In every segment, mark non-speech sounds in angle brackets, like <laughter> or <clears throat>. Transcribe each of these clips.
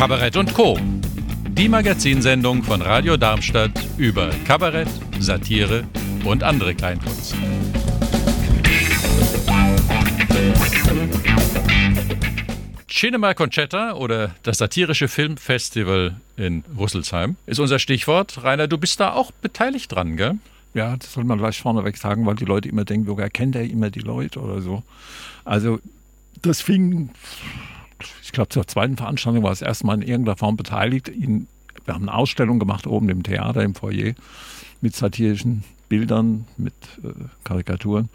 Kabarett und Co. Die Magazinsendung von Radio Darmstadt über Kabarett, Satire und andere Kleinkunst. Cinema Conchetta oder das satirische Filmfestival in Rüsselsheim ist unser Stichwort. Rainer, du bist da auch beteiligt dran, gell? Ja, das soll man gleich vorneweg sagen, weil die Leute immer denken, woher kennt er immer die Leute oder so. Also das fing, ich glaube zur zweiten Veranstaltung war es erstmal in irgendeiner Form beteiligt. wir haben eine Ausstellung gemacht oben im Theater, im Foyer mit satirischen Bildern, mit äh, Karikaturen.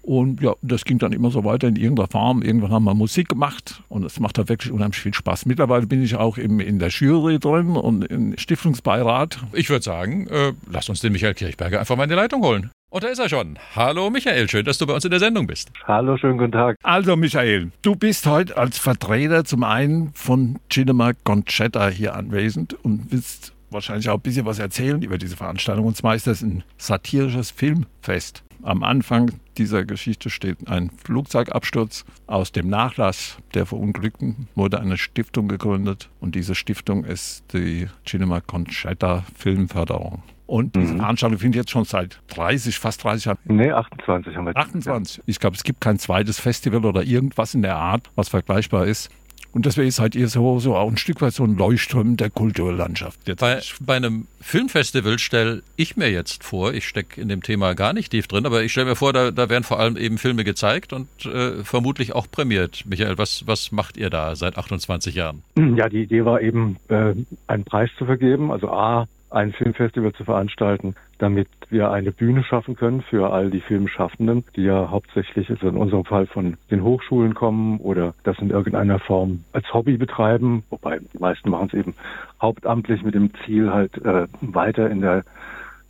Und ja, das ging dann immer so weiter in irgendeiner Form. Irgendwann haben wir Musik gemacht und es macht da wirklich unheimlich viel Spaß. Mittlerweile bin ich auch im, in der Jury drin und im Stiftungsbeirat. Ich würde sagen, äh, lasst uns den Michael Kirchberger einfach mal in die Leitung holen. Und da ist er schon. Hallo Michael, schön, dass du bei uns in der Sendung bist. Hallo, schönen guten Tag. Also Michael, du bist heute als Vertreter zum einen von Cinema Conchetta hier anwesend und willst wahrscheinlich auch ein bisschen was erzählen über diese Veranstaltung. Und zwar ist das ein satirisches Filmfest. Am Anfang dieser Geschichte steht ein Flugzeugabsturz. Aus dem Nachlass der Verunglückten wurde eine Stiftung gegründet und diese Stiftung ist die Cinema Conchetta Filmförderung. Und diese mhm. Veranstaltung findet jetzt schon seit 30, fast 30 Jahren. Nee, 28 haben wir. 28. Ich glaube, es gibt kein zweites Festival oder irgendwas in der Art, was vergleichbar ist. Und deswegen seid ihr so, so auch ein Stück weit so ein Leuchtturm der Kulturlandschaft. Bei, bei, einem Filmfestival stelle ich mir jetzt vor, ich stecke in dem Thema gar nicht tief drin, aber ich stelle mir vor, da, da, werden vor allem eben Filme gezeigt und äh, vermutlich auch prämiert. Michael, was, was macht ihr da seit 28 Jahren? Ja, die Idee war eben, äh, einen Preis zu vergeben. Also A, ein Filmfestival zu veranstalten, damit wir eine Bühne schaffen können für all die Filmschaffenden, die ja hauptsächlich also in unserem Fall von den Hochschulen kommen oder das in irgendeiner Form als Hobby betreiben, wobei die meisten machen es eben hauptamtlich mit dem Ziel halt äh, weiter in der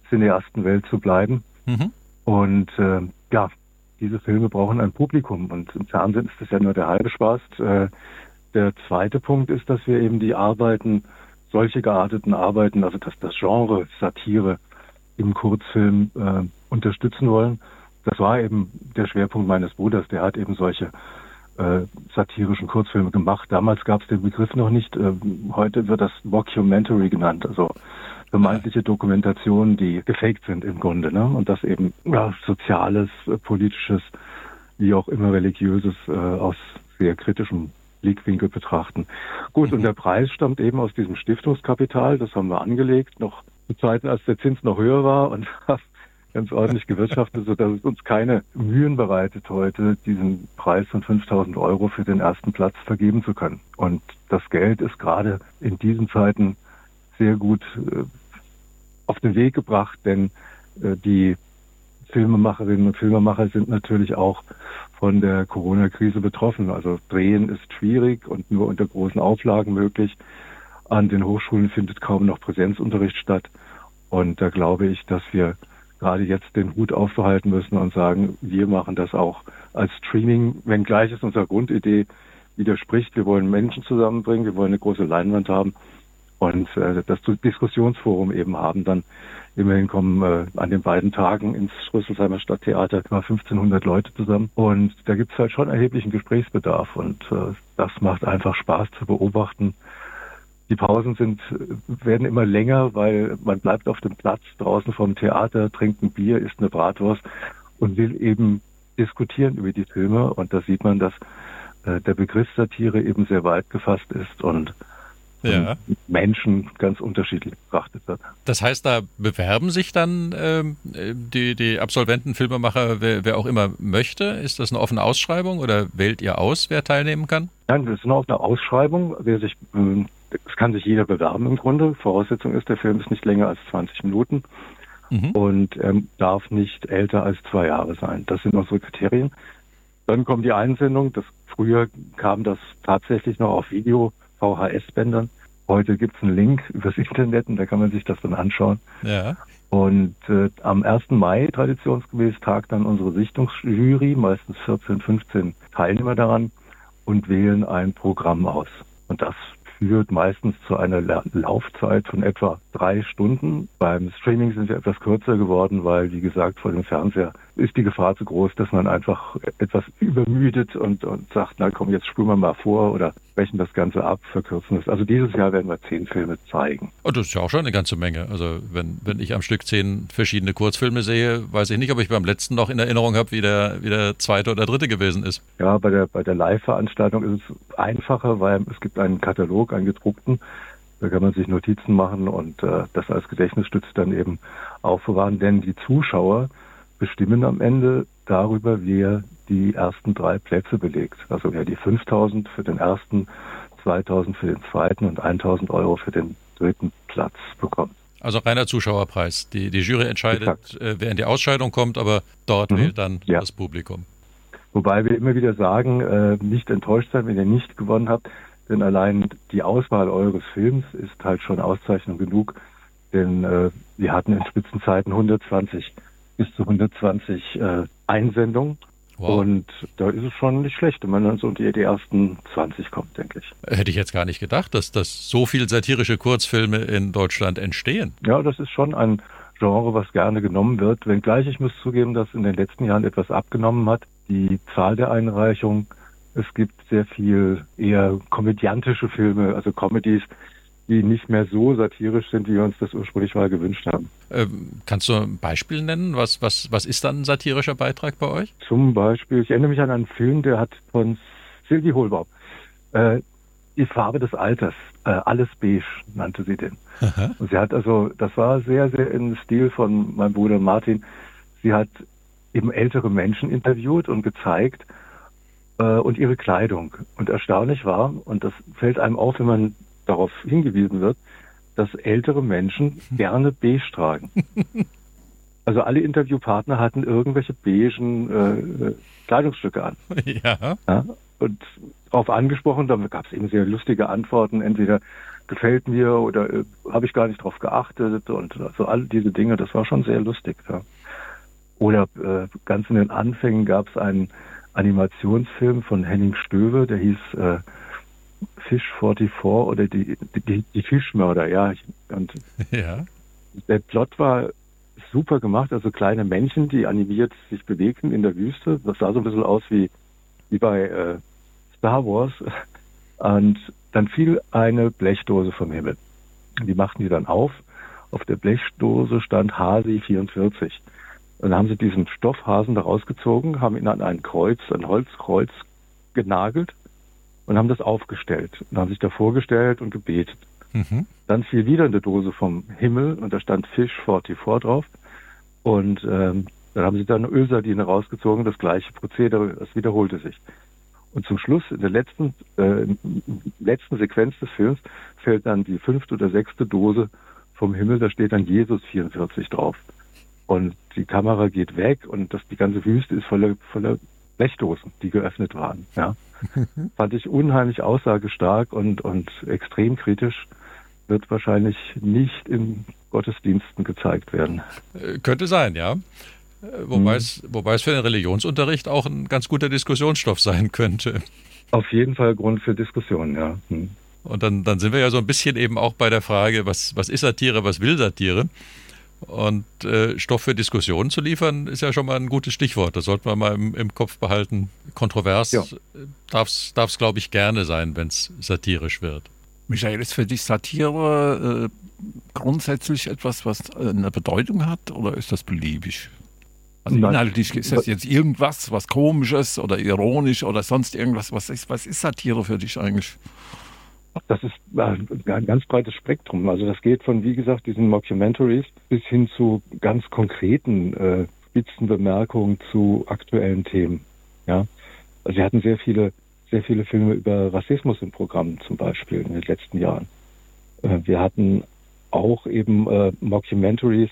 Cineastenwelt zu bleiben. Mhm. Und äh, ja, diese Filme brauchen ein Publikum und im Fernsehen ist das ja nur der halbe Spaß. Äh, der zweite Punkt ist, dass wir eben die Arbeiten solche gearteten Arbeiten, also dass das Genre Satire im Kurzfilm äh, unterstützen wollen. Das war eben der Schwerpunkt meines Bruders. Der hat eben solche äh, satirischen Kurzfilme gemacht. Damals gab es den Begriff noch nicht. Äh, heute wird das Mockumentary genannt, also vermeintliche Dokumentationen, die gefaked sind im Grunde. Ne? Und das eben ja, soziales, äh, politisches, wie auch immer religiöses äh, aus sehr kritischem Blickwinkel betrachten. Gut, mhm. und der Preis stammt eben aus diesem Stiftungskapital, das haben wir angelegt, noch zu Zeiten, als der Zins noch höher war und <laughs> ganz ordentlich gewirtschaftet, sodass es uns keine Mühen bereitet, heute diesen Preis von 5000 Euro für den ersten Platz vergeben zu können. Und das Geld ist gerade in diesen Zeiten sehr gut äh, auf den Weg gebracht, denn äh, die Filmemacherinnen und Filmemacher sind natürlich auch von der Corona-Krise betroffen. Also Drehen ist schwierig und nur unter großen Auflagen möglich. An den Hochschulen findet kaum noch Präsenzunterricht statt. Und da glaube ich, dass wir gerade jetzt den Hut aufbehalten müssen und sagen, wir machen das auch als Streaming, wenngleich es unserer Grundidee widerspricht. Wir wollen Menschen zusammenbringen, wir wollen eine große Leinwand haben und äh, das Diskussionsforum eben haben dann Immerhin kommen äh, an den beiden Tagen ins Rüsselsheimer Stadttheater immer 1500 Leute zusammen. Und da gibt es halt schon erheblichen Gesprächsbedarf. Und äh, das macht einfach Spaß zu beobachten. Die Pausen sind, werden immer länger, weil man bleibt auf dem Platz draußen vom Theater, trinkt ein Bier, isst eine Bratwurst und will eben diskutieren über die Filme. Und da sieht man, dass äh, der Begriff Satire eben sehr weit gefasst ist und ja. Menschen ganz unterschiedlich betrachtet wird. Das heißt, da bewerben sich dann ähm, die, die Absolventen, Filmemacher, wer, wer, auch immer möchte? Ist das eine offene Ausschreibung oder wählt ihr aus, wer teilnehmen kann? Nein, das ist eine offene Ausschreibung. Wer sich, ähm, es kann sich jeder bewerben im Grunde. Voraussetzung ist, der Film ist nicht länger als 20 Minuten mhm. und er darf nicht älter als zwei Jahre sein. Das sind unsere Kriterien. Dann kommt die Einsendung. Das, früher kam das tatsächlich noch auf Video VHS-Bändern. Heute gibt es einen Link übers Internet und da kann man sich das dann anschauen. Ja. Und äh, am 1. Mai traditionsgemäß tagt dann unsere Sichtungsjury, meistens 14, 15 Teilnehmer daran und wählen ein Programm aus. Und das führt meistens zu einer Laufzeit von etwa drei Stunden. Beim Streaming sind wir etwas kürzer geworden, weil, wie gesagt, vor dem Fernseher ist die Gefahr zu groß, dass man einfach etwas übermüdet und, und sagt, na komm, jetzt spulen wir mal vor oder brechen das Ganze ab, verkürzen es. Also dieses Jahr werden wir zehn Filme zeigen. Und oh, das ist ja auch schon eine ganze Menge. Also wenn, wenn ich am Stück zehn verschiedene Kurzfilme sehe, weiß ich nicht, ob ich beim letzten noch in Erinnerung habe, wie der, wie der zweite oder dritte gewesen ist. Ja, bei der, bei der Live-Veranstaltung ist es einfacher, weil es gibt einen Katalog, einen gedruckten, da kann man sich Notizen machen und äh, das als Gedächtnisstütze dann eben aufbewahren, denn die Zuschauer bestimmen am Ende darüber, wer die ersten drei Plätze belegt. Also wer die 5000 für den ersten, 2000 für den zweiten und 1000 Euro für den dritten Platz bekommt. Also reiner Zuschauerpreis. Die, die Jury entscheidet, äh, wer in die Ausscheidung kommt, aber dort mhm. wählt dann ja. das Publikum. Wobei wir immer wieder sagen, äh, nicht enttäuscht sein, wenn ihr nicht gewonnen habt, denn allein die Auswahl eures Films ist halt schon Auszeichnung genug, denn äh, wir hatten in Spitzenzeiten 120 bis zu 120 äh, Einsendungen. Wow. Und da ist es schon nicht schlecht, wenn man dann so unter die ersten 20 kommt, denke ich. Hätte ich jetzt gar nicht gedacht, dass, dass so viele satirische Kurzfilme in Deutschland entstehen. Ja, das ist schon ein Genre, was gerne genommen wird. Wenngleich ich muss zugeben, dass in den letzten Jahren etwas abgenommen hat. Die Zahl der Einreichungen. Es gibt sehr viel eher komödiantische Filme, also Comedies, die nicht mehr so satirisch sind, wie wir uns das ursprünglich mal gewünscht haben. Ähm, kannst du ein Beispiel nennen? Was, was, was ist dann ein satirischer Beitrag bei euch? Zum Beispiel, ich erinnere mich an einen Film, der hat von Sylvie Holbaum äh, die Farbe des Alters, äh, alles beige nannte sie den. Aha. Und sie hat also, das war sehr, sehr im Stil von meinem Bruder Martin. Sie hat eben ältere Menschen interviewt und gezeigt äh, und ihre Kleidung. Und erstaunlich war, und das fällt einem auf, wenn man darauf hingewiesen wird, dass ältere Menschen gerne beige tragen. <laughs> Also alle Interviewpartner hatten irgendwelche beigen äh, Kleidungsstücke an. Ja. ja. Und darauf angesprochen, da gab es eben sehr lustige Antworten, entweder gefällt mir oder äh, habe ich gar nicht darauf geachtet und also all diese Dinge, das war schon sehr lustig. Ja. Oder äh, ganz in den Anfängen gab es einen Animationsfilm von Henning Stöwe, der hieß äh, Fish 44 oder die, die, die Fischmörder, ja. Und <laughs> ja. der Plot war super gemacht, also kleine Männchen, die animiert sich bewegten in der Wüste. Das sah so ein bisschen aus wie, wie bei äh, Star Wars. <laughs> Und dann fiel eine Blechdose vom Himmel. Die machten die dann auf. Auf der Blechdose stand Hasi 44. Und dann haben sie diesen Stoffhasen da rausgezogen, haben ihn an ein Kreuz, ein Holzkreuz genagelt und haben das aufgestellt und haben sich da vorgestellt und gebetet. Mhm. Dann fiel wieder eine Dose vom Himmel und da stand Fish 44 drauf. Und ähm, dann haben sie dann eine Ölsardine rausgezogen, das gleiche Prozedere, das wiederholte sich. Und zum Schluss, in der letzten, äh, letzten Sequenz des Films, fällt dann die fünfte oder sechste Dose vom Himmel, da steht dann Jesus 44 drauf. Und die Kamera geht weg und das, die ganze Wüste ist voller, voller Blechdosen, die geöffnet waren. Ja. <laughs> Fand ich unheimlich aussagestark und, und extrem kritisch. Wird wahrscheinlich nicht in Gottesdiensten gezeigt werden. Äh, könnte sein, ja. Äh, wobei, hm. es, wobei es für den Religionsunterricht auch ein ganz guter Diskussionsstoff sein könnte. Auf jeden Fall Grund für Diskussionen, ja. Hm. Und dann, dann sind wir ja so ein bisschen eben auch bei der Frage, was, was ist Satire, was will Satire? Und äh, Stoff für Diskussionen zu liefern, ist ja schon mal ein gutes Stichwort. Das sollte man mal im, im Kopf behalten. Kontrovers ja. darf es, glaube ich, gerne sein, wenn es satirisch wird. Michael, ist für dich Satire äh, grundsätzlich etwas, was äh, eine Bedeutung hat oder ist das beliebig? Also inhaltlich ist das jetzt irgendwas, was komisches oder ironisch oder sonst irgendwas. Was ist, was ist Satire für dich eigentlich? Das ist ein ganz breites Spektrum. Also das geht von, wie gesagt, diesen Mockumentaries bis hin zu ganz konkreten äh, Spitzenbemerkungen zu aktuellen Themen. Ja, also wir hatten sehr viele, sehr viele Filme über Rassismus im Programm zum Beispiel in den letzten Jahren. Äh, wir hatten auch eben äh, Mockumentaries.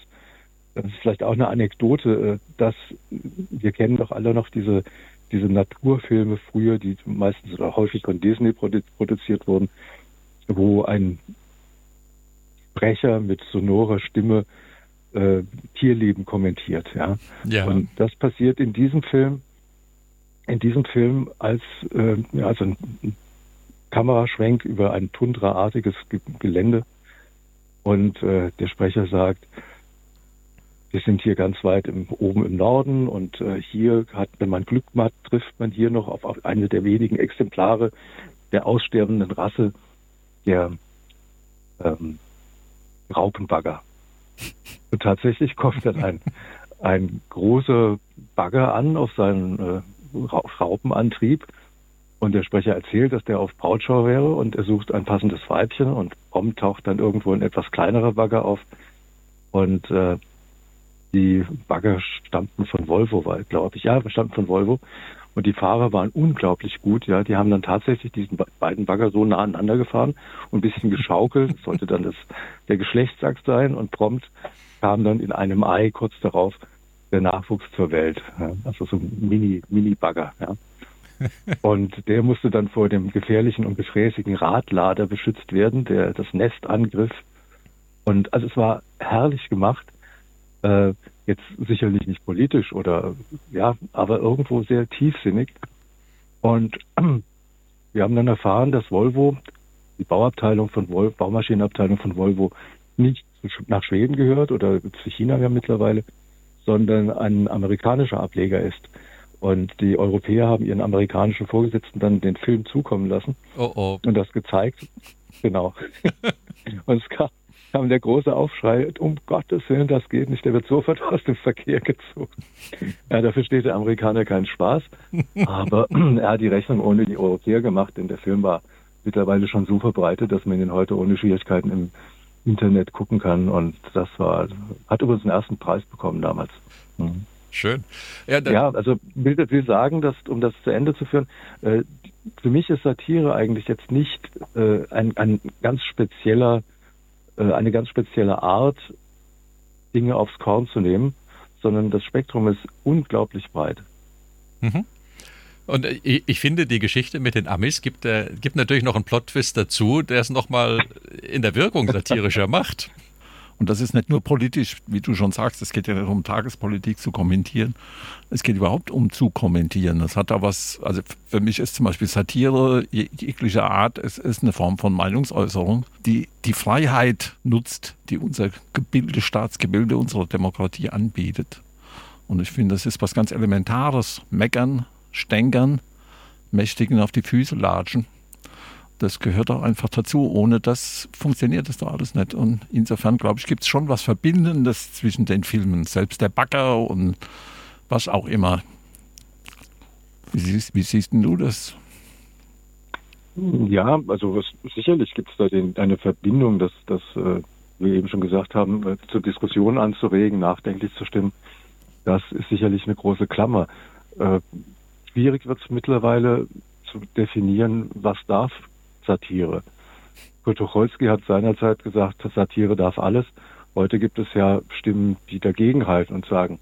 Das ist vielleicht auch eine Anekdote, äh, dass wir kennen doch alle noch diese diese Naturfilme früher, die meistens oder häufig von Disney produziert wurden, wo ein Sprecher mit sonorer Stimme äh, Tierleben kommentiert. Ja? ja. Und das passiert in diesem Film, in diesem Film als äh, also ein Kameraschwenk über ein tundraartiges Gelände und äh, der Sprecher sagt, wir sind hier ganz weit im, oben im Norden und äh, hier hat, wenn man Glück macht, trifft man hier noch auf, auf eine der wenigen Exemplare der aussterbenden Rasse der ähm, Raupenbagger. <laughs> Und tatsächlich kommt dann ein, ein großer Bagger an auf seinen äh, Raupenantrieb und der Sprecher erzählt, dass der auf Brautschau wäre und er sucht ein passendes Weibchen und prompt taucht dann irgendwo ein etwas kleinerer Bagger auf und äh, die Bagger stammten von Volvo, glaube ich. Ja, stammten von Volvo. Und die Fahrer waren unglaublich gut, ja. Die haben dann tatsächlich diesen beiden Bagger so nah aneinander gefahren und ein bisschen geschaukelt. Das sollte dann das, der Geschlechtsakt sein und prompt kam dann in einem Ei kurz darauf der Nachwuchs zur Welt. Ja. Also so ein Mini, Mini-Bagger, ja. <laughs> Und der musste dann vor dem gefährlichen und gefräßigen Radlader beschützt werden, der das Nest angriff. Und also es war herrlich gemacht. Äh, jetzt sicherlich nicht politisch oder ja, aber irgendwo sehr tiefsinnig. Und <clears throat> wir haben dann erfahren, dass Volvo, die Bauabteilung von Volvo, Baumaschinenabteilung von Volvo, nicht nach Schweden gehört oder zu China ja mittlerweile, sondern ein amerikanischer Ableger ist. Und die Europäer haben ihren amerikanischen Vorgesetzten dann den Film zukommen lassen oh oh. und das gezeigt. Genau. <laughs> und es gab, kam der große Aufschrei, um Gottes Willen, das geht nicht, der wird sofort <laughs> aus dem Verkehr gezogen. Ja, dafür steht der Amerikaner keinen Spaß, <laughs> aber <clears throat> er hat die Rechnung ohne die Europäer gemacht, denn der Film war mittlerweile schon so verbreitet, dass man ihn heute ohne Schwierigkeiten im Internet gucken kann und das war, hat übrigens einen ersten Preis bekommen damals. Mhm. Schön. Ja, ja, also will, will sagen, dass, um das zu Ende zu führen, äh, für mich ist Satire eigentlich jetzt nicht äh, ein, ein ganz spezieller eine ganz spezielle Art, Dinge aufs Korn zu nehmen, sondern das Spektrum ist unglaublich breit. Mhm. Und äh, ich finde, die Geschichte mit den Amis gibt, äh, gibt natürlich noch einen Plot-Twist dazu, der es nochmal in der Wirkung <laughs> satirischer macht. Und das ist nicht nur politisch, wie du schon sagst, es geht ja nicht um Tagespolitik zu kommentieren. Es geht überhaupt um zu kommentieren. Das hat da was, also für mich ist zum Beispiel Satire jeglicher Art, es ist eine Form von Meinungsäußerung, die die Freiheit nutzt, die unser Gebilde, Staatsgebilde unserer Demokratie anbietet. Und ich finde, das ist was ganz Elementares. Meckern, stänkern, Mächtigen auf die Füße latschen das gehört auch einfach dazu. Ohne das funktioniert das doch alles nicht. Und insofern, glaube ich, gibt es schon was Verbindendes zwischen den Filmen. Selbst der Bagger und was auch immer. Wie siehst, wie siehst du das? Ja, also was, sicherlich gibt es da den, eine Verbindung, dass, dass äh, wir eben schon gesagt haben, äh, zur Diskussion anzuregen, nachdenklich zu stimmen. Das ist sicherlich eine große Klammer. Äh, schwierig wird es mittlerweile zu definieren, was darf Satire. Kurt Tucholsky hat seinerzeit gesagt, Satire darf alles. Heute gibt es ja Stimmen, die dagegenhalten und sagen,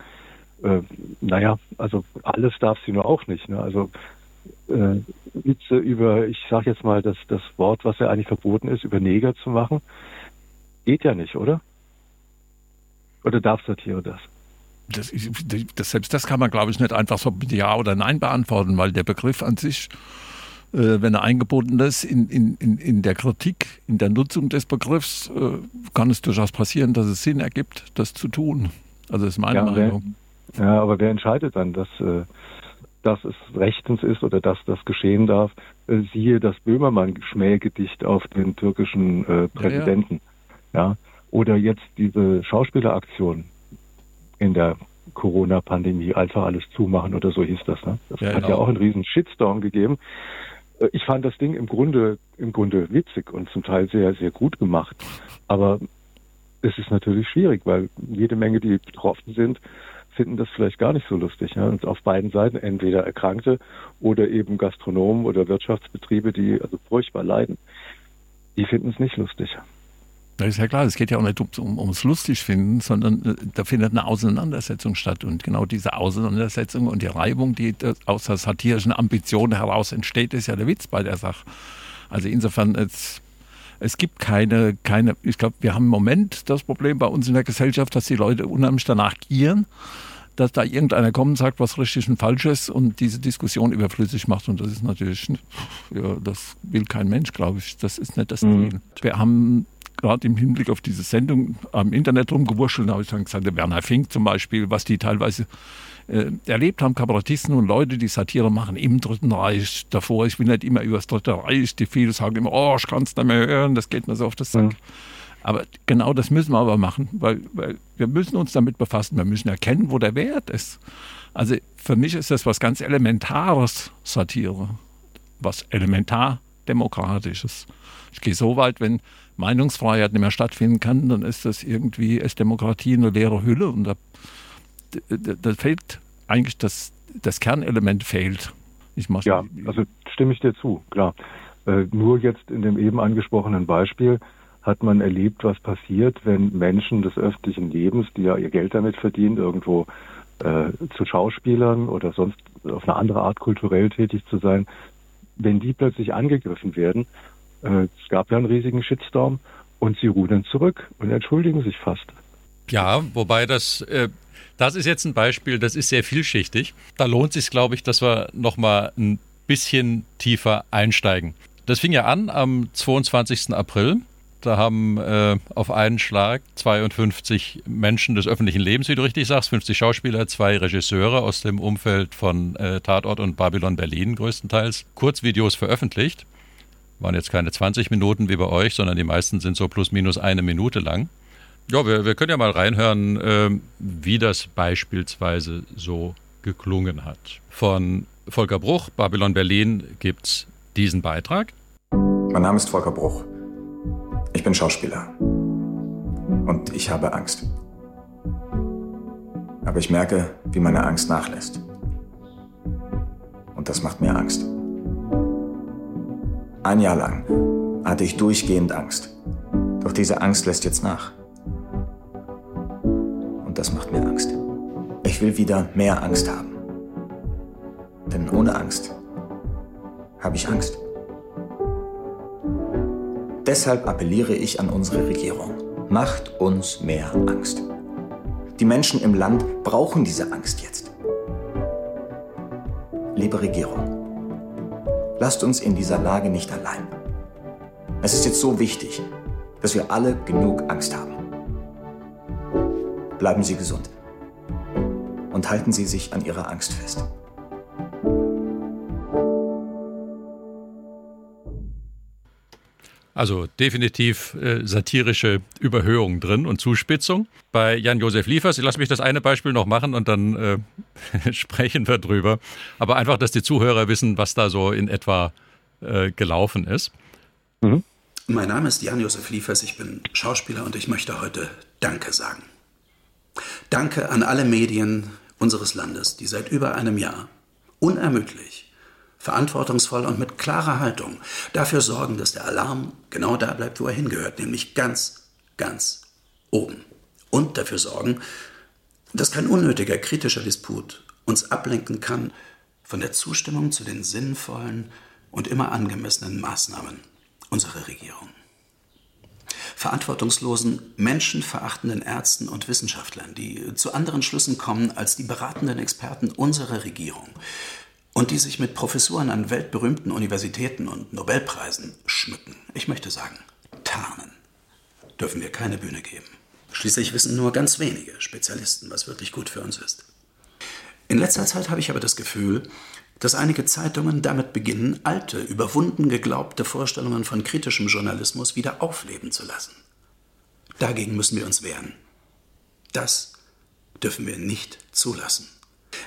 äh, naja, also alles darf sie nur auch nicht. Ne? Also äh, Witze über, ich sage jetzt mal das, das Wort, was ja eigentlich verboten ist, über Neger zu machen, geht ja nicht, oder? Oder darf Satire das? Das, das, selbst das kann man, glaube ich, nicht einfach so mit Ja oder Nein beantworten, weil der Begriff an sich wenn er eingebunden ist in, in, in der Kritik, in der Nutzung des Begriffs, äh, kann es durchaus passieren, dass es Sinn ergibt, das zu tun. Also das ist meine ja, Meinung. Wer, ja, aber wer entscheidet dann, dass, äh, dass es rechtens ist oder dass das geschehen darf? Siehe das Böhmermann-Schmähgedicht auf den türkischen äh, Präsidenten. Ja, ja. Oder jetzt diese Schauspieleraktion in der Corona-Pandemie einfach alles zumachen oder so hieß das. Ne? Das ja, hat genau. ja auch einen riesen Shitstorm gegeben. Äh, ich fand das Ding im Grunde, im Grunde witzig und zum Teil sehr, sehr gut gemacht. Aber es ist natürlich schwierig, weil jede Menge, die betroffen sind, finden das vielleicht gar nicht so lustig. Ja? Und auf beiden Seiten entweder Erkrankte oder eben Gastronomen oder Wirtschaftsbetriebe, die also furchtbar leiden. Die finden es nicht lustig. Das ist ja klar, es geht ja auch nicht um, ums lustig finden, sondern äh, da findet eine Auseinandersetzung statt. Und genau diese Auseinandersetzung und die Reibung, die aus der satirischen Ambition heraus entsteht, ist ja der Witz bei der Sache. Also insofern, es, es gibt keine, keine ich glaube, wir haben im Moment das Problem bei uns in der Gesellschaft, dass die Leute unheimlich danach gieren, dass da irgendeiner kommt und sagt, was richtig und falsch ist und diese Diskussion überflüssig macht. Und das ist natürlich, ja, das will kein Mensch, glaube ich. Das ist nicht das mhm. Ziel. Wir haben gerade im Hinblick auf diese Sendung am Internet rumgewurschtelt und habe ich dann gesagt, der Werner Fink zum Beispiel, was die teilweise äh, erlebt haben, Kabarettisten und Leute, die Satire machen im Dritten Reich davor. Ich will nicht immer über das Dritte Reich, die viele sagen immer, oh, ich kann es nicht mehr hören, das geht mir so auf das Sack. Mhm. Aber genau das müssen wir aber machen, weil, weil wir müssen uns damit befassen. Wir müssen erkennen, wo der Wert ist. Also für mich ist das was ganz Elementares, Satire. Was elementar Demokratisches. Ich gehe so weit, wenn Meinungsfreiheit nicht mehr stattfinden kann, dann ist das irgendwie, ist Demokratie eine leere Hülle und da, da, da fehlt eigentlich das, das Kernelement fehlt. Ich ja, also stimme ich dir zu, klar. Äh, nur jetzt in dem eben angesprochenen Beispiel hat man erlebt, was passiert, wenn Menschen des öffentlichen Lebens, die ja ihr Geld damit verdienen, irgendwo äh, zu Schauspielern oder sonst auf eine andere Art kulturell tätig zu sein, wenn die plötzlich angegriffen werden, es gab ja einen riesigen Shitstorm und sie rudern zurück und entschuldigen sich fast. Ja, wobei das, äh, das ist jetzt ein Beispiel, das ist sehr vielschichtig. Da lohnt es sich, glaube ich, dass wir nochmal ein bisschen tiefer einsteigen. Das fing ja an am 22. April da haben äh, auf einen Schlag 52 Menschen des öffentlichen Lebens, wie du richtig sagst, 50 Schauspieler, zwei Regisseure aus dem Umfeld von äh, Tatort und Babylon Berlin größtenteils, Kurzvideos veröffentlicht. Waren jetzt keine 20 Minuten wie bei euch, sondern die meisten sind so plus minus eine Minute lang. Ja, wir, wir können ja mal reinhören, äh, wie das beispielsweise so geklungen hat. Von Volker Bruch, Babylon Berlin, gibt es diesen Beitrag. Mein Name ist Volker Bruch. Ich bin Schauspieler. Und ich habe Angst. Aber ich merke, wie meine Angst nachlässt. Und das macht mir Angst. Ein Jahr lang hatte ich durchgehend Angst. Doch diese Angst lässt jetzt nach. Und das macht mir Angst. Ich will wieder mehr Angst haben. Denn ohne Angst habe ich Angst. Deshalb appelliere ich an unsere Regierung. Macht uns mehr Angst. Die Menschen im Land brauchen diese Angst jetzt. Liebe Regierung, lasst uns in dieser Lage nicht allein. Es ist jetzt so wichtig, dass wir alle genug Angst haben. Bleiben Sie gesund und halten Sie sich an Ihrer Angst fest. Also definitiv äh, satirische Überhöhung drin und Zuspitzung. Bei Jan-Josef Liefers, ich lasse mich das eine Beispiel noch machen und dann äh, <laughs> sprechen wir drüber. Aber einfach, dass die Zuhörer wissen, was da so in etwa äh, gelaufen ist. Mhm. Mein Name ist Jan-Josef Liefers, ich bin Schauspieler und ich möchte heute Danke sagen. Danke an alle Medien unseres Landes, die seit über einem Jahr unermüdlich verantwortungsvoll und mit klarer Haltung dafür sorgen, dass der Alarm genau da bleibt, wo er hingehört, nämlich ganz, ganz oben. Und dafür sorgen, dass kein unnötiger kritischer Disput uns ablenken kann von der Zustimmung zu den sinnvollen und immer angemessenen Maßnahmen unserer Regierung. Verantwortungslosen, menschenverachtenden Ärzten und Wissenschaftlern, die zu anderen Schlüssen kommen als die beratenden Experten unserer Regierung, und die sich mit Professuren an weltberühmten Universitäten und Nobelpreisen schmücken. Ich möchte sagen, tarnen. Dürfen wir keine Bühne geben. Schließlich wissen nur ganz wenige Spezialisten, was wirklich gut für uns ist. In letzter Zeit habe ich aber das Gefühl, dass einige Zeitungen damit beginnen, alte, überwunden geglaubte Vorstellungen von kritischem Journalismus wieder aufleben zu lassen. Dagegen müssen wir uns wehren. Das dürfen wir nicht zulassen.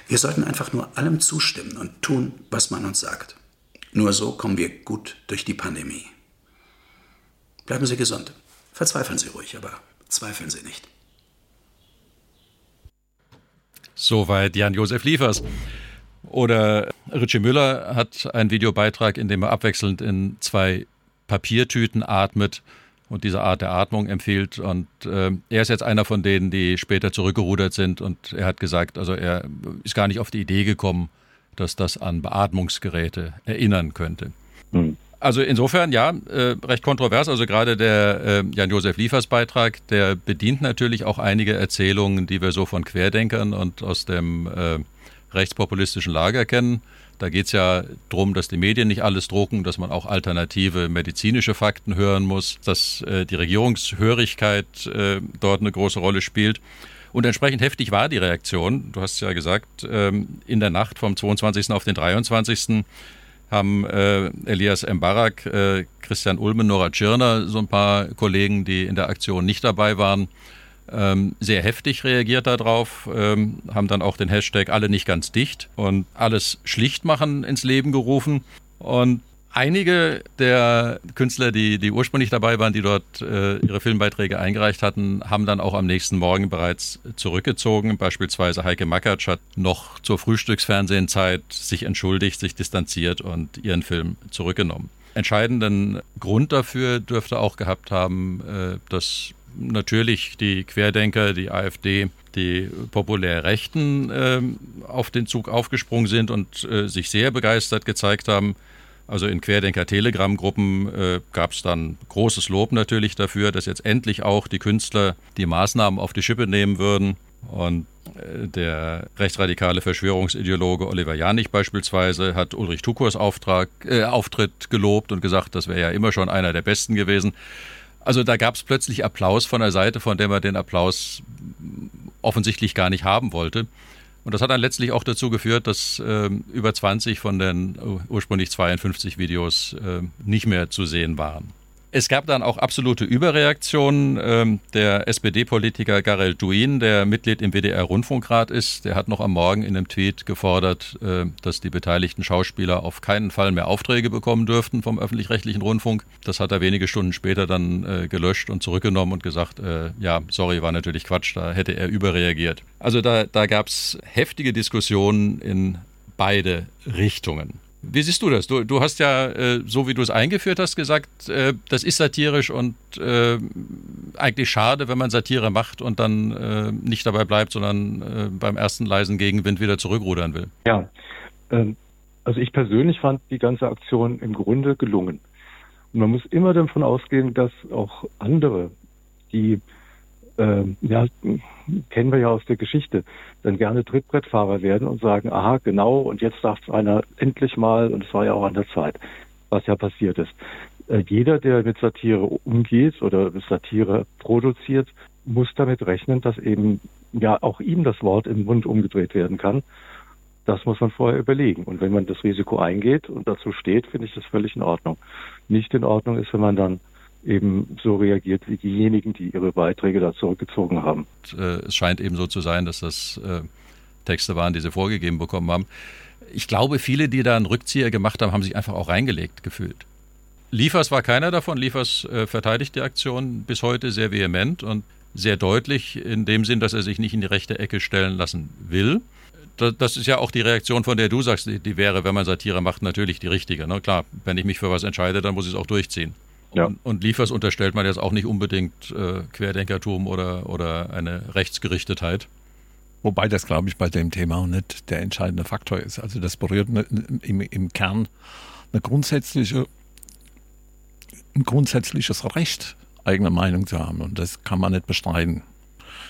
Wir sollten einfach nur allem zustimmen und tun, was man uns sagt. Nur so kommen wir gut durch die Pandemie. Bleiben Sie gesund. Verzweifeln Sie ruhig, aber zweifeln Sie nicht. Soweit Jan-Josef Liefers. Oder Richie Müller hat einen Videobeitrag, in dem er abwechselnd in zwei Papiertüten atmet und diese Art der Atmung empfiehlt. Und äh, er ist jetzt einer von denen, die später zurückgerudert sind. Und er hat gesagt, also er ist gar nicht auf die Idee gekommen, dass das an Beatmungsgeräte erinnern könnte. Mhm. Also insofern ja, äh, recht kontrovers. Also gerade der äh, Jan-Josef Liefers Beitrag, der bedient natürlich auch einige Erzählungen, die wir so von Querdenkern und aus dem äh, rechtspopulistischen Lager kennen Da geht es ja darum, dass die Medien nicht alles drucken, dass man auch alternative medizinische Fakten hören muss, dass äh, die Regierungshörigkeit äh, dort eine große Rolle spielt. Und entsprechend heftig war die Reaktion. Du hast ja gesagt, ähm, in der Nacht vom 22. auf den 23. haben äh, Elias Mbarak, äh, Christian Ulmen, Nora Tschirner, so ein paar Kollegen, die in der Aktion nicht dabei waren, ähm, sehr heftig reagiert darauf, ähm, haben dann auch den Hashtag alle nicht ganz dicht und alles schlicht machen ins Leben gerufen. Und einige der Künstler, die, die ursprünglich dabei waren, die dort äh, ihre Filmbeiträge eingereicht hatten, haben dann auch am nächsten Morgen bereits zurückgezogen. Beispielsweise Heike Makatsch hat noch zur Frühstücksfernsehenzeit sich entschuldigt, sich distanziert und ihren Film zurückgenommen. Entscheidenden Grund dafür dürfte auch gehabt haben, äh, dass natürlich die Querdenker, die AfD, die populär Rechten äh, auf den Zug aufgesprungen sind und äh, sich sehr begeistert gezeigt haben. Also in Querdenker-Telegram-Gruppen äh, gab es dann großes Lob natürlich dafür, dass jetzt endlich auch die Künstler die Maßnahmen auf die Schippe nehmen würden. Und äh, der rechtsradikale Verschwörungsideologe Oliver Janich beispielsweise hat Ulrich Tukurs Auftrag, äh, Auftritt gelobt und gesagt, das wäre ja immer schon einer der besten gewesen. Also da gab es plötzlich Applaus von der Seite, von der man den Applaus offensichtlich gar nicht haben wollte. Und das hat dann letztlich auch dazu geführt, dass äh, über 20 von den ursprünglich 52 Videos äh, nicht mehr zu sehen waren. Es gab dann auch absolute Überreaktionen. Ähm, der SPD-Politiker Garel Duin, der Mitglied im WDR-Rundfunkrat ist, der hat noch am Morgen in einem Tweet gefordert, äh, dass die beteiligten Schauspieler auf keinen Fall mehr Aufträge bekommen dürften vom öffentlich-rechtlichen Rundfunk. Das hat er wenige Stunden später dann äh, gelöscht und zurückgenommen und gesagt, äh, ja, sorry, war natürlich Quatsch, da hätte er überreagiert. Also da, da gab es heftige Diskussionen in beide Richtungen. Wie siehst du das? Du, du hast ja, äh, so wie du es eingeführt hast, gesagt, äh, das ist satirisch und äh, eigentlich schade, wenn man Satire macht und dann äh, nicht dabei bleibt, sondern äh, beim ersten leisen Gegenwind wieder zurückrudern will. Ja, ähm, also ich persönlich fand die ganze Aktion im Grunde gelungen. Und man muss immer davon ausgehen, dass auch andere, die äh, ja, kennen wir ja aus der Geschichte, dann gerne Trittbrettfahrer werden und sagen, aha, genau, und jetzt darf es einer endlich mal, und es war ja auch an der Zeit, was ja passiert ist. Äh, jeder, der mit Satire umgeht oder Satire produziert, muss damit rechnen, dass eben ja auch ihm das Wort im Mund umgedreht werden kann. Das muss man vorher überlegen. Und wenn man das Risiko eingeht und dazu steht, finde ich das völlig in Ordnung. Nicht in Ordnung ist, wenn man dann eben so reagiert wie diejenigen, die ihre Beiträge da zurückgezogen haben. Äh, es scheint eben so zu sein, dass das äh, Texte waren, die sie vorgegeben bekommen haben. Ich glaube, viele, die da einen Rückzieher gemacht haben, haben sich einfach auch reingelegt gefühlt. Liefers war keiner davon. Liefers äh, verteidigt die Aktion bis heute sehr vehement und sehr deutlich in dem Sinn, dass er sich nicht in die rechte Ecke stellen lassen will. Das ist ja auch die Reaktion, von der du sagst, die wäre, wenn man Satire macht, natürlich die richtige. Ne? Klar, wenn ich mich für was entscheide, dann muss ich es auch durchziehen. Ja. Und, und Liefers unterstellt man jetzt auch nicht unbedingt äh, Querdenkertum oder, oder eine Rechtsgerichtetheit. Wobei das, glaube ich, bei dem Thema nicht der entscheidende Faktor ist. Also das berührt ne, im, im Kern eine grundsätzliche, ein grundsätzliches Recht, eigene Meinung zu haben. Und das kann man nicht bestreiten.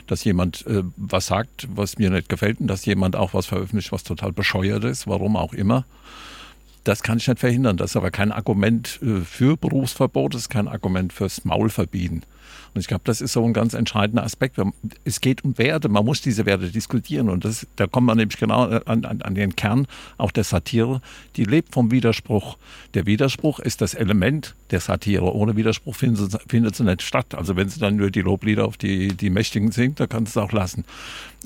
Dass jemand äh, was sagt, was mir nicht gefällt und dass jemand auch was veröffentlicht, was total bescheuert ist, warum auch immer. Das kann ich nicht verhindern. Das ist aber kein Argument äh, für Berufsverbot, das ist kein Argument fürs Maulverbieten. Und ich glaube, das ist so ein ganz entscheidender Aspekt. Es geht um Werte, man muss diese Werte diskutieren. Und das, da kommt man nämlich genau an, an, an den Kern auch der Satire. Die lebt vom Widerspruch. Der Widerspruch ist das Element der Satire. Ohne Widerspruch findet sie, findet sie nicht statt. Also wenn sie dann nur die Loblieder auf die, die Mächtigen singt, dann kannst du es auch lassen.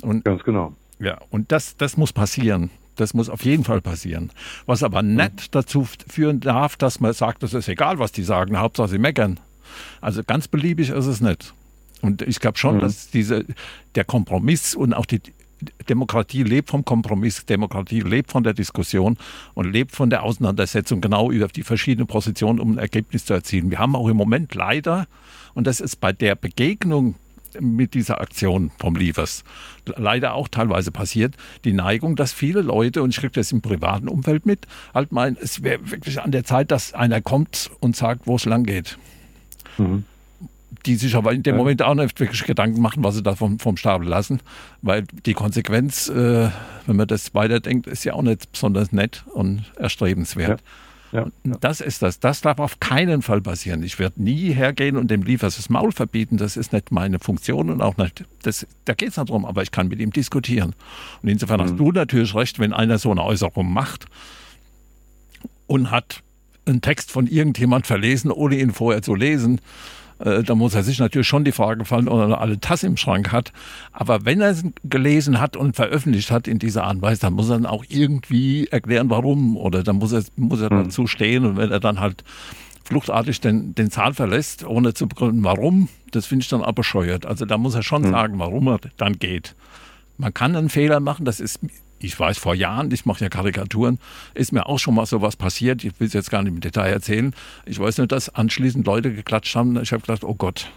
Und, Ganz genau. Ja, und das, das muss passieren. Das muss auf jeden Fall passieren. Was aber nicht dazu führen darf, dass man sagt, es ist egal, was die sagen, Hauptsache sie meckern. Also ganz beliebig ist es nicht. Und ich glaube schon, mhm. dass diese, der Kompromiss und auch die Demokratie lebt vom Kompromiss, Demokratie lebt von der Diskussion und lebt von der Auseinandersetzung genau über die verschiedenen Positionen, um ein Ergebnis zu erzielen. Wir haben auch im Moment leider, und das ist bei der Begegnung mit dieser Aktion vom Liefers leider auch teilweise passiert, die Neigung, dass viele Leute, und ich kriege das im privaten Umfeld mit, halt meinen, es wäre wirklich an der Zeit, dass einer kommt und sagt, wo es lang geht. Mhm. die sich aber in dem ja. Moment auch nicht wirklich Gedanken machen, was sie da vom, vom Stapel lassen, weil die Konsequenz, äh, wenn man das weiterdenkt, ist ja auch nicht besonders nett und erstrebenswert. Ja. Ja. Das ist das. Das darf auf keinen Fall passieren. Ich werde nie hergehen und dem Liefers das Maul verbieten. Das ist nicht meine Funktion und auch nicht. Das, da geht es nicht drum, aber ich kann mit ihm diskutieren. Und insofern mhm. hast du natürlich recht, wenn einer so eine Äußerung macht und hat einen Text von irgendjemand verlesen, ohne ihn vorher zu lesen, äh, da muss er sich natürlich schon die Frage fallen, ob er alle Tasse im Schrank hat. Aber wenn er es gelesen hat und veröffentlicht hat in dieser Art und Weise, dann muss er dann auch irgendwie erklären, warum. Oder dann muss er, muss er hm. dazu stehen. Und wenn er dann halt fluchtartig den, den Saal verlässt, ohne zu begründen, warum, das finde ich dann aber bescheuert. Also da muss er schon mhm. sagen, warum er dann geht. Man kann einen Fehler machen, das ist ich weiß, vor Jahren, ich mache ja Karikaturen, ist mir auch schon mal sowas passiert. Ich will es jetzt gar nicht im Detail erzählen. Ich weiß nur, dass anschließend Leute geklatscht haben. Ich habe gedacht, oh Gott,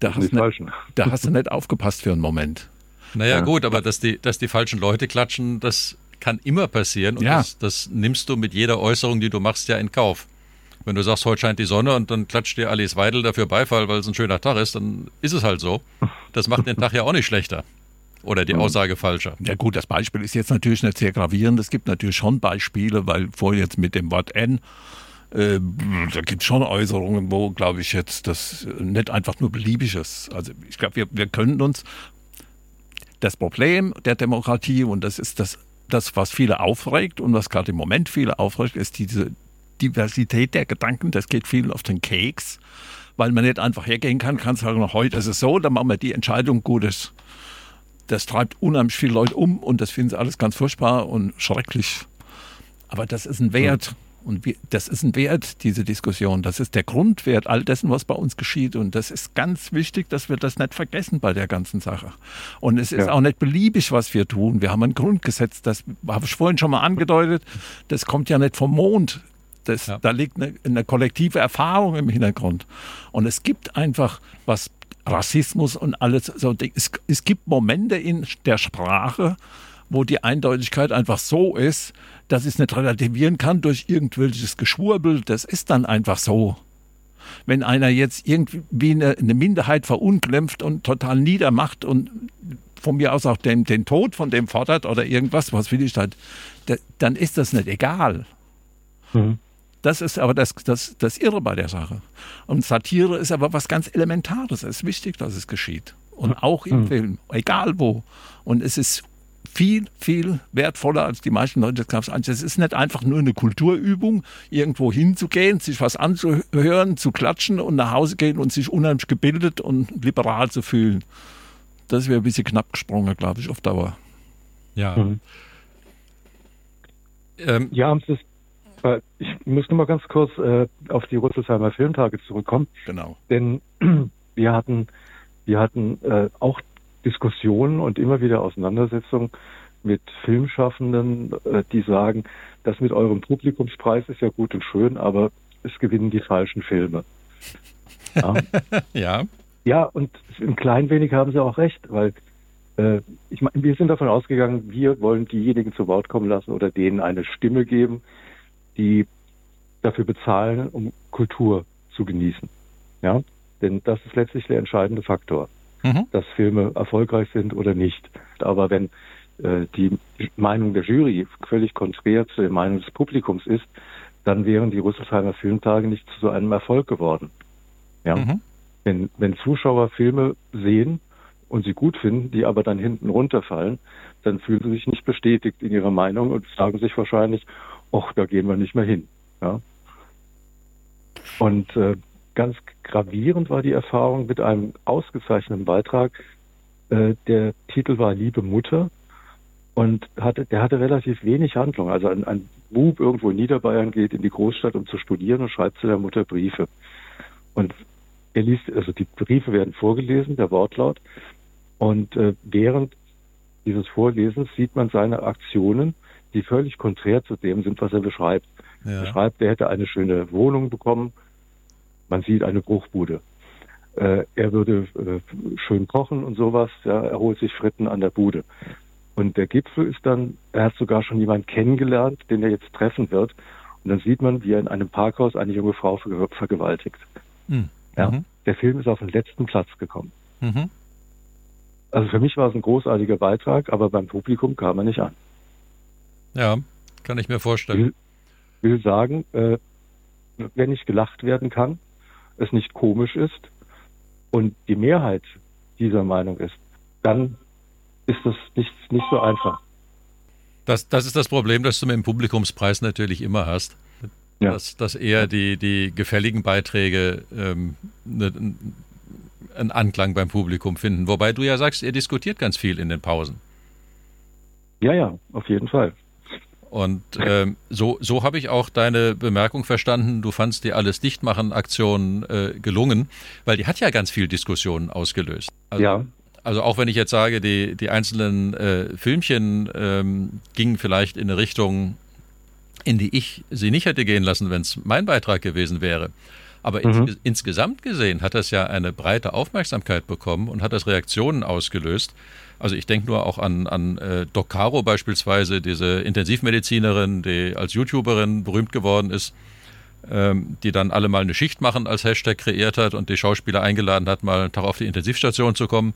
da hast, nicht, da hast, du nicht aufgepasst für einen Moment. Naja, ja. gut, aber dass die, dass die falschen Leute klatschen, das kann immer passieren. Und ja. das, das nimmst du mit jeder Äußerung, die du machst, ja in Kauf. Wenn du sagst, heute scheint die Sonne und dann klatscht dir Alice Weidel dafür Beifall, weil es ein schöner Tag ist, dann ist es halt so. Das macht den Tag ja auch nicht schlechter. Oder die Aussage falscher? Ja gut, das Beispiel ist jetzt natürlich nicht sehr gravierend. Es gibt natürlich schon Beispiele, weil vorher jetzt mit dem Wort N, äh, da gibt es schon Äußerungen, wo, glaube ich, jetzt das nicht einfach nur beliebig ist. Also ich glaube, wir, wir können uns das Problem der Demokratie, und das ist das, das was viele aufregt und was gerade im Moment viele aufregt, ist diese Diversität der Gedanken. Das geht vielen auf den Keks, weil man nicht einfach hergehen kann, kann sagen, heute ist es so, dann machen wir die Entscheidung, Gutes das treibt unheimlich viele Leute um und das finden sie alles ganz furchtbar und schrecklich. Aber das ist ein Wert. Und wir, das ist ein Wert, diese Diskussion. Das ist der Grundwert all dessen, was bei uns geschieht. Und das ist ganz wichtig, dass wir das nicht vergessen bei der ganzen Sache. Und es ist ja. auch nicht beliebig, was wir tun. Wir haben ein Grundgesetz, das habe ich vorhin schon mal angedeutet, das kommt ja nicht vom Mond. Das, ja. Da liegt eine, eine kollektive Erfahrung im Hintergrund. Und es gibt einfach, was Rassismus und alles. So, es, es gibt Momente in der Sprache, wo die Eindeutigkeit einfach so ist, dass ich es nicht relativieren kann durch irgendwelches Geschwurbel. Das ist dann einfach so. Wenn einer jetzt irgendwie eine, eine Minderheit verunglimpft und total niedermacht und von mir aus auch den, den Tod von dem fordert oder irgendwas, was will ich halt, dann ist das nicht egal. Mhm. Das ist aber das, das, das Irre bei der Sache. Und Satire ist aber was ganz Elementares. Es ist wichtig, dass es geschieht. Und auch im mhm. Film, egal wo. Und es ist viel, viel wertvoller, als die meisten Leute das glauben. Es ist nicht einfach nur eine Kulturübung, irgendwo hinzugehen, sich was anzuhören, zu klatschen und nach Hause gehen und sich unheimlich gebildet und liberal zu fühlen. Das wäre ein bisschen knapp gesprungen, glaube ich, auf Dauer. Ja. Mhm. Ähm, ja, es ist ich muss nur mal ganz kurz äh, auf die Rüsselsheimer Filmtage zurückkommen. Genau. Denn <clears throat> wir hatten, wir hatten äh, auch Diskussionen und immer wieder Auseinandersetzungen mit Filmschaffenden, äh, die sagen, das mit eurem Publikumspreis ist ja gut und schön, aber es gewinnen die falschen Filme. <laughs> Ja. ja. Ja, und ein klein wenig haben sie auch recht, weil äh, ich meine, wir sind davon ausgegangen, wir wollen diejenigen zu Wort kommen lassen oder denen eine Stimme geben, die dafür bezahlen, um Kultur zu genießen. Ja, denn das ist letztlich der entscheidende Faktor, mhm. dass Filme erfolgreich sind oder nicht. Aber wenn äh, die Meinung der Jury völlig konträr zu der Meinung des Publikums ist, dann wären die Rüsselsheimer Filmtage nicht zu so einem Erfolg geworden. Ja, mhm. wenn, wenn Zuschauer Filme sehen und sie gut finden, die aber dann hinten runterfallen, dann fühlen sie sich nicht bestätigt in ihrer Meinung und sagen sich wahrscheinlich, ach, da gehen wir nicht mehr hin. Ja. Und äh, ganz gravierend war die Erfahrung mit einem ausgezeichneten Beitrag. Äh, der Titel war Liebe Mutter und hatte, der hatte relativ wenig Handlung. Also ein, ein Bub irgendwo in Niederbayern geht in die Großstadt, um zu studieren und schreibt zu der Mutter Briefe. Und er liest, also die Briefe werden vorgelesen, der Wortlaut. Und äh, während dieses Vorlesens sieht man seine Aktionen die völlig konträr zu dem sind, was er beschreibt. Ja. Er schreibt, er hätte eine schöne Wohnung bekommen. Man sieht eine Bruchbude. Äh, er würde äh, schön kochen und sowas. Ja, er holt sich Fritten an der Bude. Und der Gipfel ist dann, er hat sogar schon jemanden kennengelernt, den er jetzt treffen wird. Und dann sieht man, wie er in einem Parkhaus eine junge Frau vergewaltigt. Hm. Ja? Mhm. Der Film ist auf den letzten Platz gekommen. Mhm. Also für mich war es ein großartiger Beitrag, aber beim Publikum kam er nicht an. Ja, kann ich mir vorstellen. Will, will sagen, äh, wenn nicht gelacht werden kann, es nicht komisch ist und die Mehrheit dieser Meinung ist, dann ist das nicht, nicht so einfach. Das, das ist das Problem, das du mit dem Publikumspreis natürlich immer hast. Ja. Dass, dass eher die, die gefälligen Beiträge ähm, ne, einen Anklang beim Publikum finden. Wobei du ja sagst, ihr diskutiert ganz viel in den Pausen. Ja, ja, auf jeden Fall. Und ähm, so, so habe ich auch deine Bemerkung verstanden, du fandst die Alles Dichtmachen-Aktion äh, gelungen, weil die hat ja ganz viel Diskussionen ausgelöst. Also, ja. Also auch wenn ich jetzt sage, die, die einzelnen äh, Filmchen ähm, gingen vielleicht in eine Richtung, in die ich sie nicht hätte gehen lassen, wenn es mein Beitrag gewesen wäre. Aber mhm. ins, insgesamt gesehen hat das ja eine breite Aufmerksamkeit bekommen und hat das Reaktionen ausgelöst. Also ich denke nur auch an, an äh, Doc Caro beispielsweise, diese Intensivmedizinerin, die als YouTuberin berühmt geworden ist, ähm, die dann alle mal eine Schicht machen als Hashtag kreiert hat und die Schauspieler eingeladen hat, mal einen Tag auf die Intensivstation zu kommen.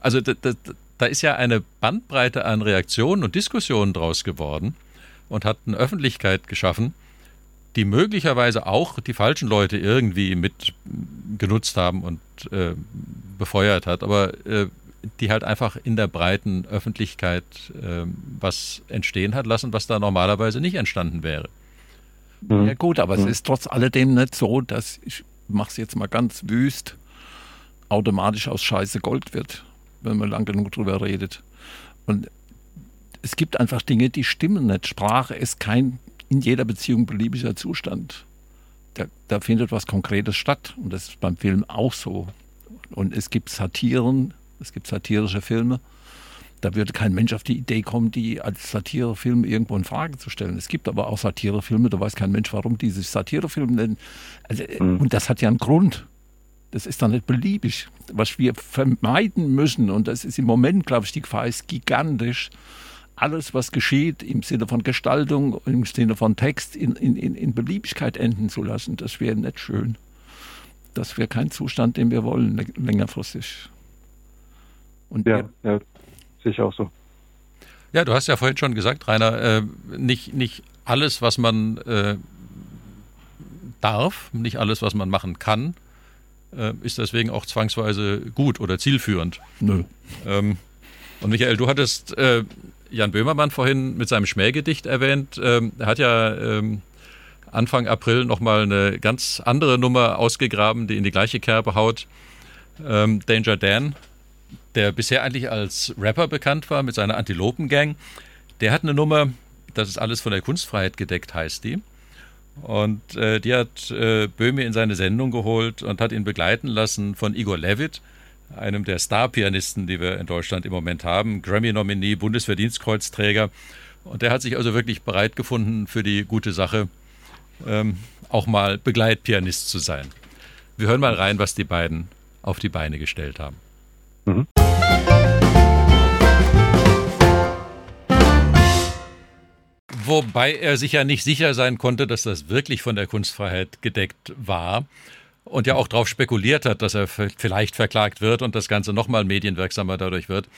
Also da, da, da ist ja eine Bandbreite an Reaktionen und Diskussionen draus geworden und hat eine Öffentlichkeit geschaffen, die möglicherweise auch die falschen Leute irgendwie mit genutzt haben und äh, befeuert hat. Aber äh, die halt einfach in der breiten Öffentlichkeit äh, was entstehen hat lassen, was da normalerweise nicht entstanden wäre. Mhm. Ja gut, aber mhm. es ist trotz alledem nicht so, dass, ich mache es jetzt mal ganz wüst, automatisch aus Scheiße Gold wird, wenn man lang genug drüber redet. Und es gibt einfach Dinge, die stimmen nicht. Sprache ist kein in jeder Beziehung beliebiger Zustand. Da, da findet was Konkretes statt und das ist beim Film auch so. Und es gibt Satiren, es gibt satirische Filme. Da würde kein Mensch auf die Idee kommen, die als Satirefilm irgendwo in Frage zu stellen. Es gibt aber auch Satirefilme, da weiß kein Mensch, warum die sich Satirefilme nennen. Also, mhm. Und das hat ja einen Grund. Das ist dann nicht beliebig. Was wir vermeiden müssen, und das ist im Moment, glaube ich, die Gefahr ist gigantisch, alles, was geschieht im Sinne von Gestaltung, im Sinne von Text, in, in, in Beliebigkeit enden zu lassen, das wäre nicht schön. Das wäre kein Zustand, den wir wollen, längerfristig. Und ja, ja, sehe ich auch so. Ja, du hast ja vorhin schon gesagt, Rainer, äh, nicht, nicht alles, was man äh, darf, nicht alles, was man machen kann, äh, ist deswegen auch zwangsweise gut oder zielführend. Nö. Ähm, und Michael, du hattest äh, Jan Böhmermann vorhin mit seinem Schmähgedicht erwähnt. Ähm, er hat ja ähm, Anfang April nochmal eine ganz andere Nummer ausgegraben, die in die gleiche Kerbe haut. Ähm, Danger Dan der bisher eigentlich als Rapper bekannt war mit seiner Antilopen-Gang, der hat eine Nummer, das ist alles von der Kunstfreiheit gedeckt, heißt die. Und äh, die hat äh, Böhme in seine Sendung geholt und hat ihn begleiten lassen von Igor Levitt, einem der Star-Pianisten, die wir in Deutschland im Moment haben, Grammy-Nominee, Bundesverdienstkreuzträger. Und der hat sich also wirklich bereit gefunden für die gute Sache, ähm, auch mal Begleitpianist zu sein. Wir hören mal rein, was die beiden auf die Beine gestellt haben. Mhm. Wobei er sich ja nicht sicher sein konnte, dass das wirklich von der Kunstfreiheit gedeckt war und ja auch darauf spekuliert hat, dass er vielleicht verklagt wird und das Ganze nochmal medienwirksamer dadurch wird,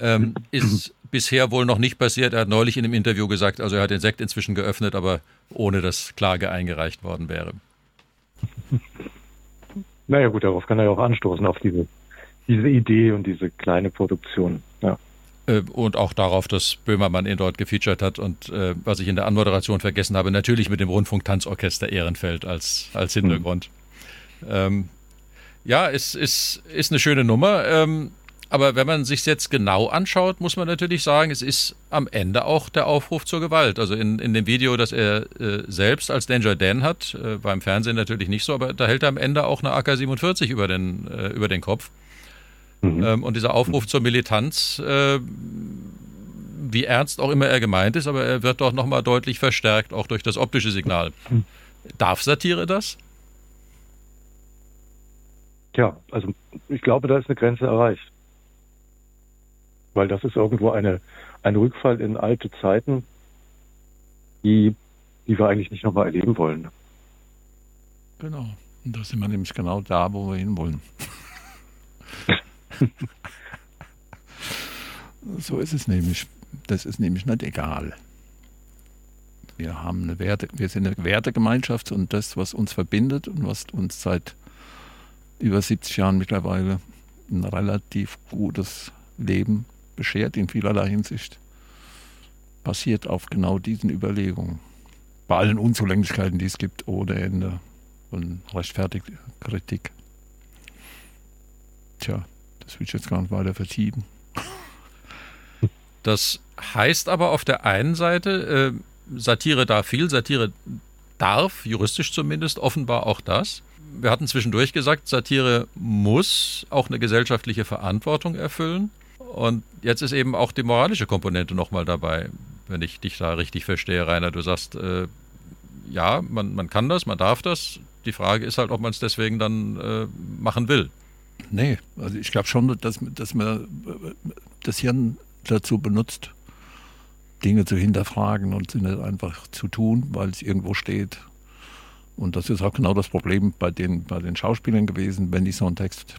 ähm, ist <clears throat> bisher wohl noch nicht passiert. Er hat neulich in einem Interview gesagt, also er hat den Sekt inzwischen geöffnet, aber ohne dass Klage eingereicht worden wäre. Naja gut, darauf kann er ja auch anstoßen, auf diese diese Idee und diese kleine Produktion. Ja. Äh, und auch darauf, dass Böhmermann ihn dort gefeatured hat und äh, was ich in der Anmoderation vergessen habe, natürlich mit dem Rundfunktanzorchester Ehrenfeld als, als Hintergrund. Mhm. Ähm, ja, es ist, ist eine schöne Nummer. Ähm, aber wenn man sich jetzt genau anschaut, muss man natürlich sagen, es ist am Ende auch der Aufruf zur Gewalt. Also in, in dem Video, das er äh, selbst als Danger Dan hat, äh, beim Fernsehen natürlich nicht so, aber da hält er am Ende auch eine AK-47 über den, äh, über den Kopf. Mhm. Ähm, und dieser Aufruf zur Militanz, äh, wie ernst auch immer er gemeint ist, aber er wird doch nochmal deutlich verstärkt, auch durch das optische Signal. Mhm. Darf Satire das? Tja, also ich glaube, da ist eine Grenze erreicht. Weil das ist irgendwo eine, ein Rückfall in alte Zeiten, die, die wir eigentlich nicht nochmal erleben wollen. Genau. Und da sind wir nämlich genau da, wo wir hinwollen. <laughs> so ist es nämlich. Das ist nämlich nicht egal. Wir haben eine Werte, wir sind eine Wertegemeinschaft und das, was uns verbindet und was uns seit über 70 Jahren mittlerweile ein relativ gutes Leben beschert in vielerlei Hinsicht, basiert auf genau diesen Überlegungen. Bei allen Unzulänglichkeiten, die es gibt, ohne Ende und rechtfertigte Kritik. Tja, das will ich jetzt gar nicht weiter vertiefen. Das heißt aber auf der einen Seite, äh, Satire darf viel, Satire darf, juristisch zumindest, offenbar auch das. Wir hatten zwischendurch gesagt, Satire muss auch eine gesellschaftliche Verantwortung erfüllen. Und jetzt ist eben auch die moralische Komponente nochmal dabei, wenn ich dich da richtig verstehe, Rainer. Du sagst, äh, ja, man, man kann das, man darf das. Die Frage ist halt, ob man es deswegen dann äh, machen will. Nee, also ich glaube schon, dass, dass man das Hirn dazu benutzt, Dinge zu hinterfragen und sie nicht einfach zu tun, weil es irgendwo steht. Und das ist auch genau das Problem bei den, bei den Schauspielern gewesen. Wenn ich so einen Text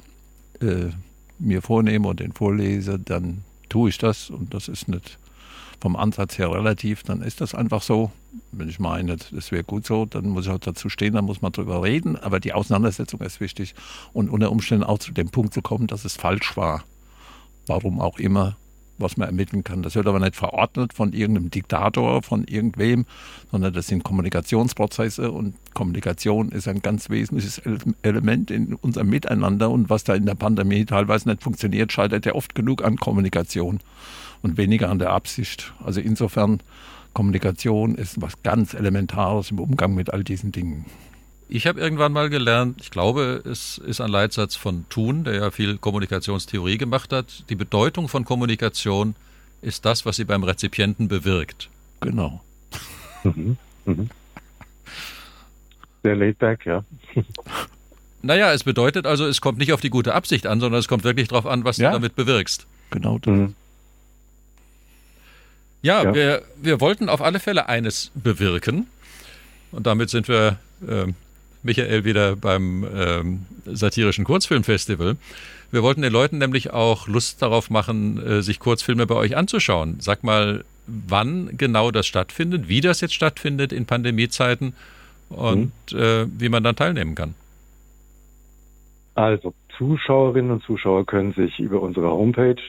äh, mir vornehme und den vorlese, dann tue ich das und das ist nicht vom Ansatz her relativ, dann ist das einfach so. Wenn ich meine, das wäre gut so, dann muss ich auch dazu stehen, dann muss man darüber reden. Aber die Auseinandersetzung ist wichtig und unter Umständen auch zu dem Punkt zu kommen, dass es falsch war. Warum auch immer, was man ermitteln kann. Das wird aber nicht verordnet von irgendeinem Diktator, von irgendwem, sondern das sind Kommunikationsprozesse und Kommunikation ist ein ganz wesentliches Element in unserem Miteinander und was da in der Pandemie teilweise nicht funktioniert, scheitert ja oft genug an Kommunikation und weniger an der Absicht. Also insofern, Kommunikation ist was ganz Elementares im Umgang mit all diesen Dingen. Ich habe irgendwann mal gelernt, ich glaube, es ist ein Leitsatz von Thun, der ja viel Kommunikationstheorie gemacht hat. Die Bedeutung von Kommunikation ist das, was sie beim Rezipienten bewirkt. Genau. Mhm. Mhm. Sehr laid back, ja. Naja, es bedeutet also, es kommt nicht auf die gute Absicht an, sondern es kommt wirklich darauf an, was ja. du damit bewirkst. Genau das. Mhm. Ja, ja, Wir, wir wollten auf alle Fälle eines bewirken. Und damit sind wir, äh, Michael, wieder beim ähm, satirischen Kurzfilmfestival. Wir wollten den Leuten nämlich auch Lust darauf machen, äh, sich Kurzfilme bei euch anzuschauen. Sag mal, wann genau das stattfindet, wie das jetzt stattfindet in Pandemiezeiten und mhm. äh, wie man dann teilnehmen kann. Also, Zuschauerinnen und Zuschauer können sich über unsere Homepage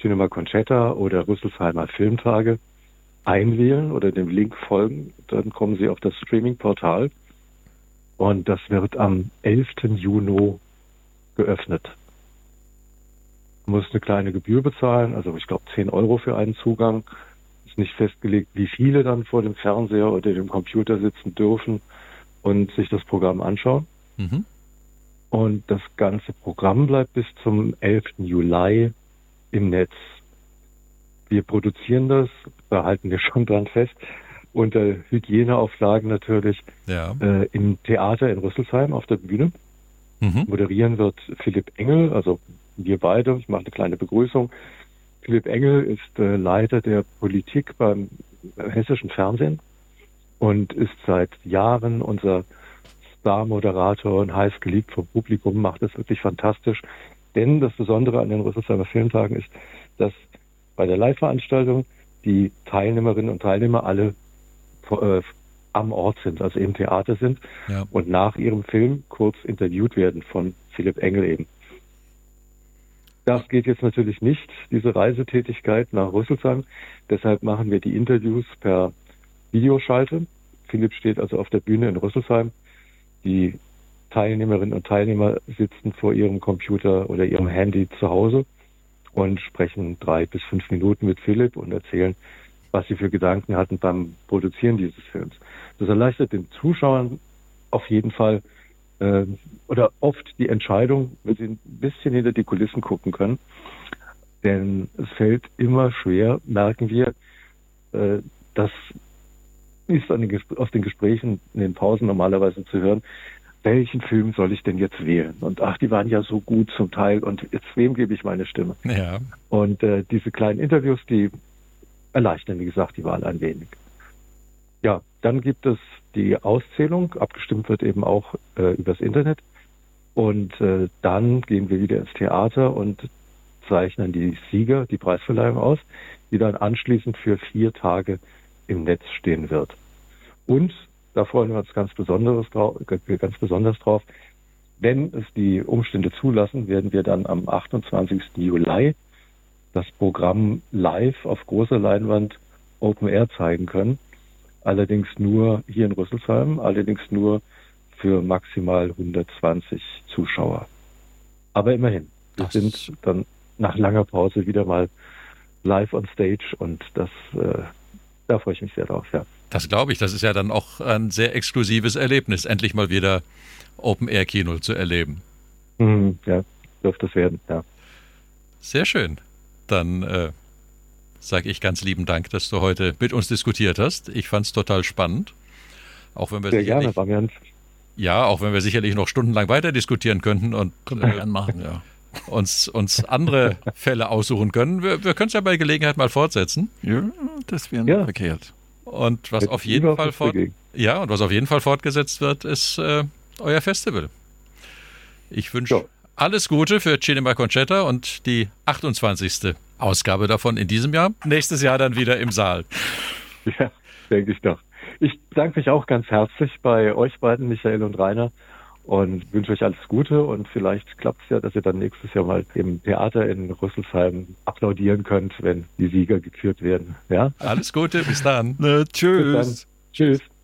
Cinema Conchetta oder Rüsselsheimer Filmtage einwählen oder dem Link folgen. Dann kommen Sie auf das Streaming-Portal und das wird am 11. Juni geöffnet. Man muss eine kleine Gebühr bezahlen, also ich glaube 10 Euro für einen Zugang. Ist nicht festgelegt, wie viele dann vor dem Fernseher oder dem Computer sitzen dürfen und sich das Programm anschauen. Mhm. Und das ganze Programm bleibt bis zum 11. Juli im Netz. Wir produzieren das, da halten wir <laughs> schon dran fest, unter Hygieneauflagen natürlich ja. äh, im Theater in Rüsselsheim auf der Bühne. Mhm. Moderieren wird Philipp Engel, also wir beide. Ich mache eine kleine Begrüßung. Philipp Engel ist äh, Leiter der Politik beim hessischen Fernsehen und ist seit Jahren unser Star-Moderator und heiß geliebt vom Publikum, macht das wirklich fantastisch. Denn das Besondere an den Rüsselsheimer Filmtagen ist, dass bei der Live-Veranstaltung die Teilnehmerinnen und Teilnehmer alle äh, am Ort sind, also im Theater sind ja. und nach ihrem Film kurz interviewt werden von Philipp Engel eben. Das geht jetzt natürlich nicht, diese Reisetätigkeit nach Rüsselsheim. Deshalb machen wir die Interviews per Videoschalte. Philipp steht also auf der Bühne in Rüsselsheim. Die Teilnehmerinnen und Teilnehmer sitzen vor ihrem Computer oder ihrem Handy zu Hause und sprechen drei bis fünf Minuten mit Philipp und erzählen, was sie für Gedanken hatten beim Produzieren dieses Films. Das erleichtert den Zuschauern auf jeden Fall äh, oder oft die Entscheidung, wenn sie ein bisschen hinter die Kulissen gucken können. Denn es fällt immer schwer, merken wir, äh, das ist an den, aus den Gesprächen in den Pausen normalerweise zu hören, welchen Film soll ich denn jetzt wählen? Und ach, die waren ja so gut zum Teil und jetzt wem gebe ich meine Stimme? Ja. Und äh, diese kleinen Interviews, die erleichtern, wie gesagt, die Wahl ein wenig. Ja, dann gibt es die Auszählung, abgestimmt wird eben auch äh, übers Internet. Und äh, dann gehen wir wieder ins Theater und zeichnen die Sieger, die Preisverleihung aus, die dann anschließend für vier Tage im Netz stehen wird. Und da freuen wir uns ganz, besonderes drauf, ganz besonders drauf. Wenn es die Umstände zulassen, werden wir dann am 28. Juli das Programm live auf großer Leinwand Open Air zeigen können. Allerdings nur hier in Rüsselsheim, allerdings nur für maximal 120 Zuschauer. Aber immerhin, wir sind dann nach langer Pause wieder mal live on stage und das, äh, da freue ich mich sehr drauf, ja. Das glaube ich, das ist ja dann auch ein sehr exklusives Erlebnis, endlich mal wieder Open-Air-Kino zu erleben. Mhm, ja, dürfte es werden, ja. Sehr schön. Dann äh, sage ich ganz lieben Dank, dass du heute mit uns diskutiert hast. Ich fand es total spannend. Auch wenn wir Sehr gerne, ein ja, auch wenn wir sicherlich noch stundenlang weiter diskutieren könnten und äh, machen, ja. uns, uns andere <laughs> Fälle aussuchen können. Wir, wir können es ja bei Gelegenheit mal fortsetzen. Ja, das wäre ja. verkehrt. Und was auf jeden Fall fort, ja, und was auf jeden Fall fortgesetzt wird, ist äh, euer Festival. Ich wünsche ja. Alles Gute für Cinema Conchetta und die 28. Ausgabe davon in diesem Jahr. Nächstes Jahr dann wieder im Saal. <laughs> Ja, denke ich doch. Ich bedanke mich auch ganz herzlich bei euch beiden, Michael und Rainer, und wünsche euch alles Gute. Und vielleicht klappt es ja, dass ihr dann nächstes Jahr mal im Theater in Rüsselsheim applaudieren könnt, wenn die Sieger gekürt werden. Ja? Alles Gute, bis dann. Ne, tschüss. Bis dann. Tschüss.